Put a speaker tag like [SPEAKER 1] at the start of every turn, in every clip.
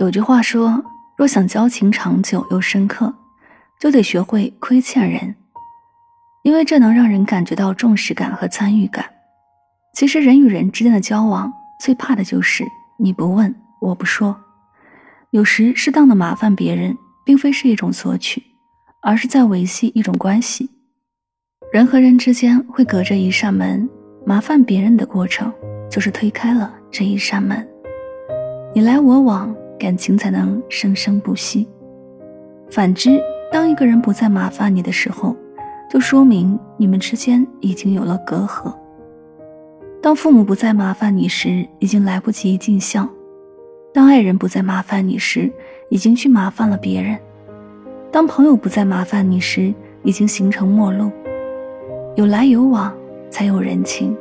[SPEAKER 1] 有句话说，若想交情长久又深刻，就得学会亏欠人，因为这能让人感觉到重视感和参与感。其实，人与人之间的交往最怕的就是你不问，我不说。有时，适当的麻烦别人，并非是一种索取，而是在维系一种关系。人和人之间会隔着一扇门，麻烦别人的过程，就是推开了这一扇门。你来我往。感情才能生生不息。反之，当一个人不再麻烦你的时候，就说明你们之间已经有了隔阂。当父母不再麻烦你时，已经来不及尽孝；当爱人不再麻烦你时，已经去麻烦了别人；当朋友不再麻烦你时，已经形成陌路。有来有往，才有人情。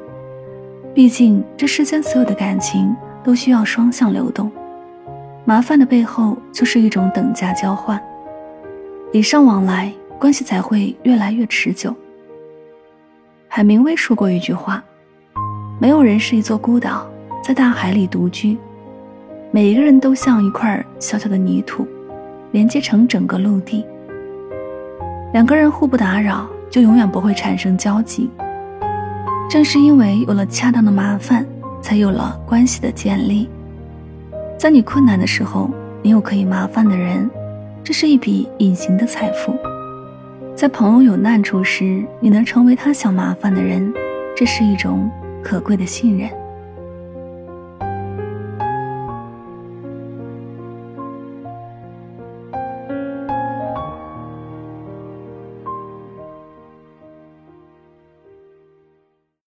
[SPEAKER 1] 毕竟，这世间所有的感情都需要双向流动。麻烦的背后就是一种等价交换，礼尚往来，关系才会越来越持久。海明威说过一句话：“没有人是一座孤岛，在大海里独居，每一个人都像一块小小的泥土，连接成整个陆地。两个人互不打扰，就永远不会产生交集。正是因为有了恰当的麻烦，才有了关系的建立。”在你困难的时候，你有可以麻烦的人，这是一笔隐形的财富；在朋友有难处时，你能成为他想麻烦的人，这是一种可贵的信任。